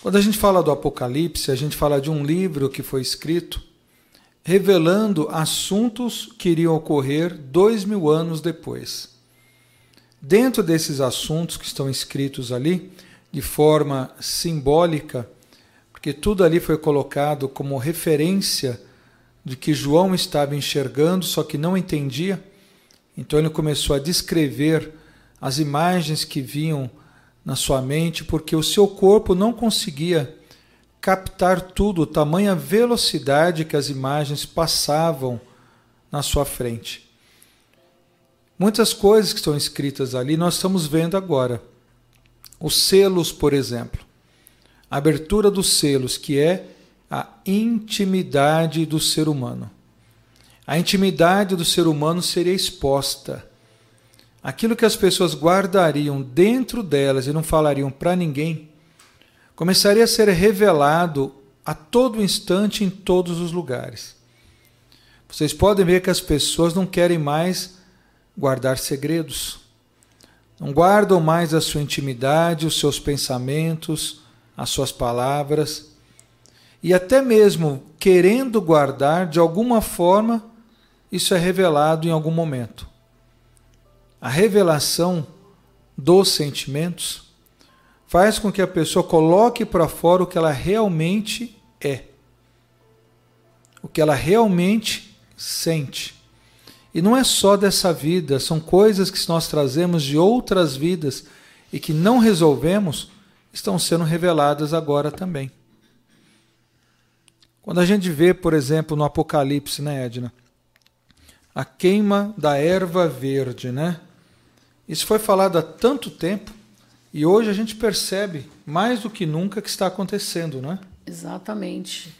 Quando a gente fala do Apocalipse, a gente fala de um livro que foi escrito revelando assuntos que iriam ocorrer dois mil anos depois. Dentro desses assuntos que estão escritos ali, de forma simbólica, porque tudo ali foi colocado como referência de que João estava enxergando, só que não entendia. Então ele começou a descrever as imagens que vinham na sua mente, porque o seu corpo não conseguia captar tudo, tamanha velocidade que as imagens passavam na sua frente. Muitas coisas que estão escritas ali nós estamos vendo agora. Os selos, por exemplo. A abertura dos selos, que é a intimidade do ser humano. A intimidade do ser humano seria exposta. Aquilo que as pessoas guardariam dentro delas e não falariam para ninguém, começaria a ser revelado a todo instante em todos os lugares. Vocês podem ver que as pessoas não querem mais guardar segredos. Não guardam mais a sua intimidade, os seus pensamentos, as suas palavras. E até mesmo querendo guardar, de alguma forma, isso é revelado em algum momento. A revelação dos sentimentos faz com que a pessoa coloque para fora o que ela realmente é, o que ela realmente sente. E não é só dessa vida, são coisas que nós trazemos de outras vidas e que não resolvemos, estão sendo reveladas agora também. Quando a gente vê, por exemplo, no Apocalipse, né, Edna? A queima da erva verde, né? Isso foi falado há tanto tempo e hoje a gente percebe mais do que nunca que está acontecendo, né? Exatamente.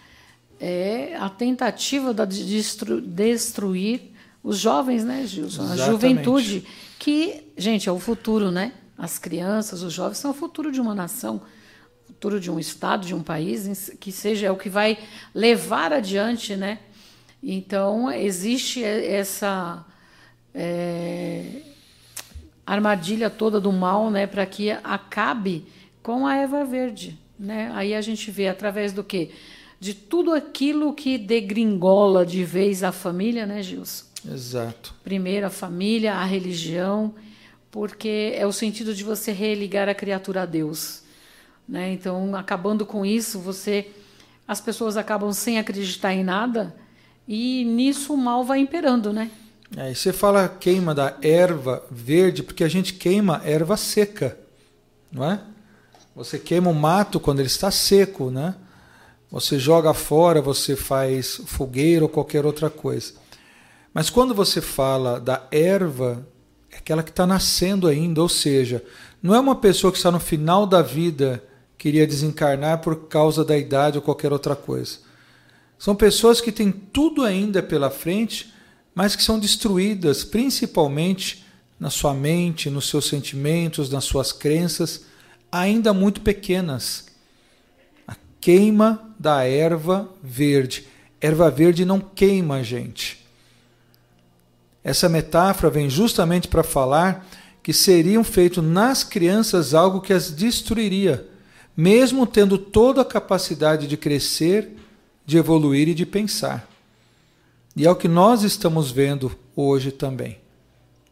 É a tentativa de destruir os jovens, né, Gilson? Exatamente. A juventude, que, gente, é o futuro, né? As crianças, os jovens são o futuro de uma nação, o futuro de um estado, de um país, que seja é o que vai levar adiante, né? Então, existe essa é, armadilha toda do mal, né, para que acabe com a Eva Verde, né? Aí a gente vê através do quê? De tudo aquilo que degringola de vez a família, né, Gilson? Exato. Primeiro a família, a religião, porque é o sentido de você religar a criatura a Deus. Né? Então, acabando com isso, você as pessoas acabam sem acreditar em nada e nisso o mal vai imperando, né? É, você fala queima da erva verde, porque a gente queima erva seca, não é? Você queima o mato quando ele está seco, né? Você joga fora, você faz fogueira ou qualquer outra coisa. Mas quando você fala da erva, é aquela que está nascendo ainda, ou seja, não é uma pessoa que está no final da vida que iria desencarnar por causa da idade ou qualquer outra coisa. São pessoas que têm tudo ainda pela frente, mas que são destruídas principalmente na sua mente, nos seus sentimentos, nas suas crenças, ainda muito pequenas. A queima da erva verde. Erva verde não queima, gente. Essa metáfora vem justamente para falar que seriam feito nas crianças algo que as destruiria, mesmo tendo toda a capacidade de crescer, de evoluir e de pensar. E é o que nós estamos vendo hoje também.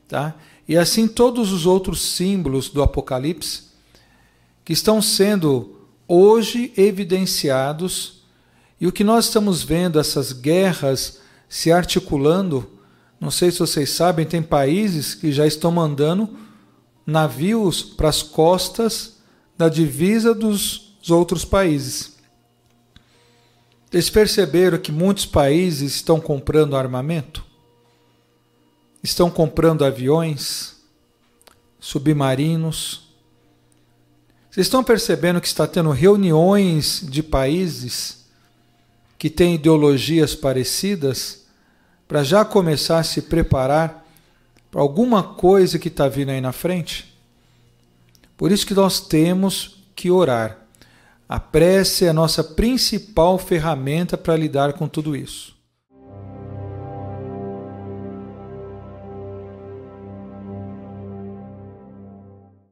Tá? E assim todos os outros símbolos do Apocalipse que estão sendo hoje evidenciados e o que nós estamos vendo essas guerras se articulando não sei se vocês sabem, tem países que já estão mandando navios para as costas da divisa dos outros países. Eles perceberam que muitos países estão comprando armamento, estão comprando aviões, submarinos. Vocês estão percebendo que está tendo reuniões de países que têm ideologias parecidas? para já começar a se preparar para alguma coisa que está vindo aí na frente? Por isso que nós temos que orar. A prece é a nossa principal ferramenta para lidar com tudo isso.